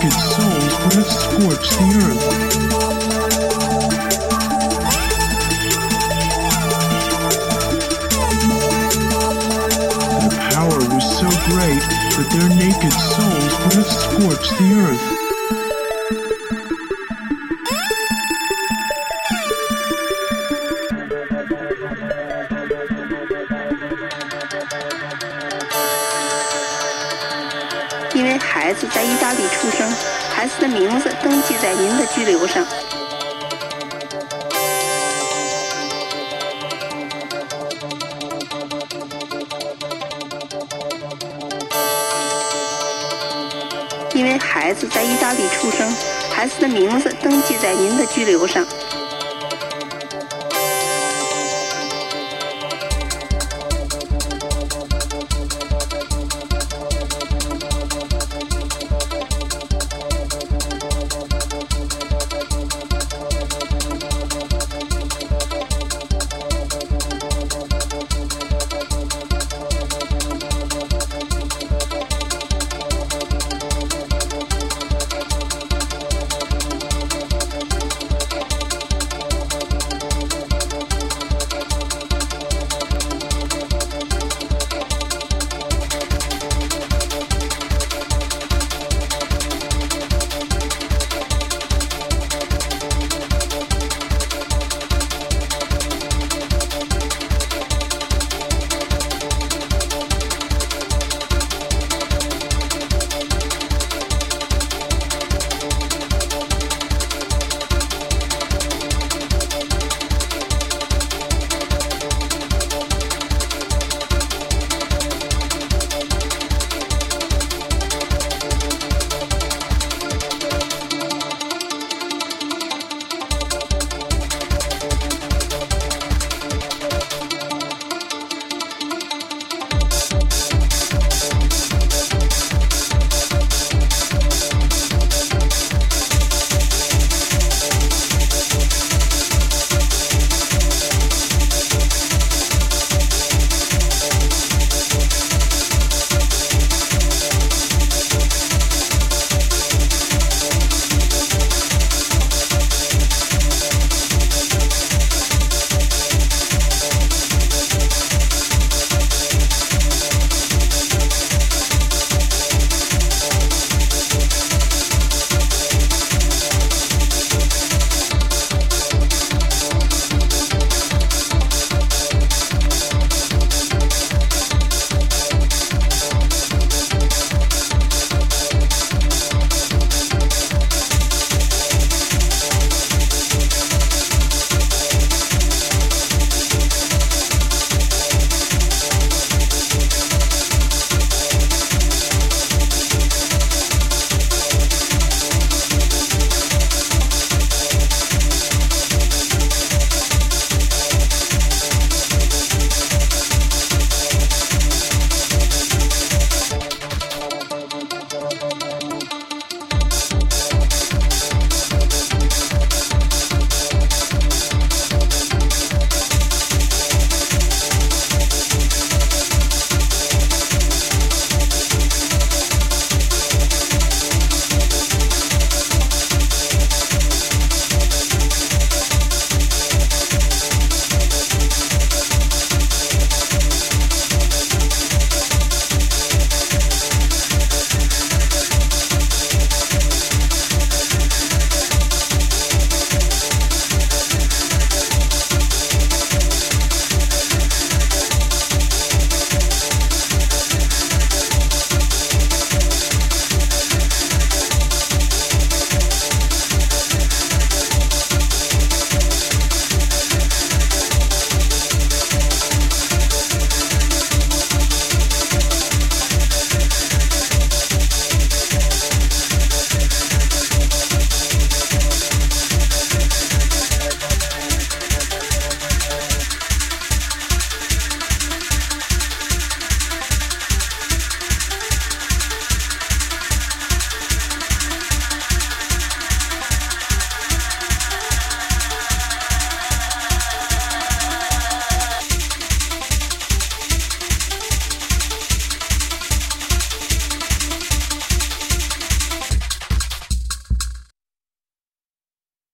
naked souls would have scorched the earth. The power was so great that their naked souls would have scorched the earth. “在意大利出生，孩子的名字登记在您的居留上。因为孩子在意大利出生，孩子的名字登记在您的居留上。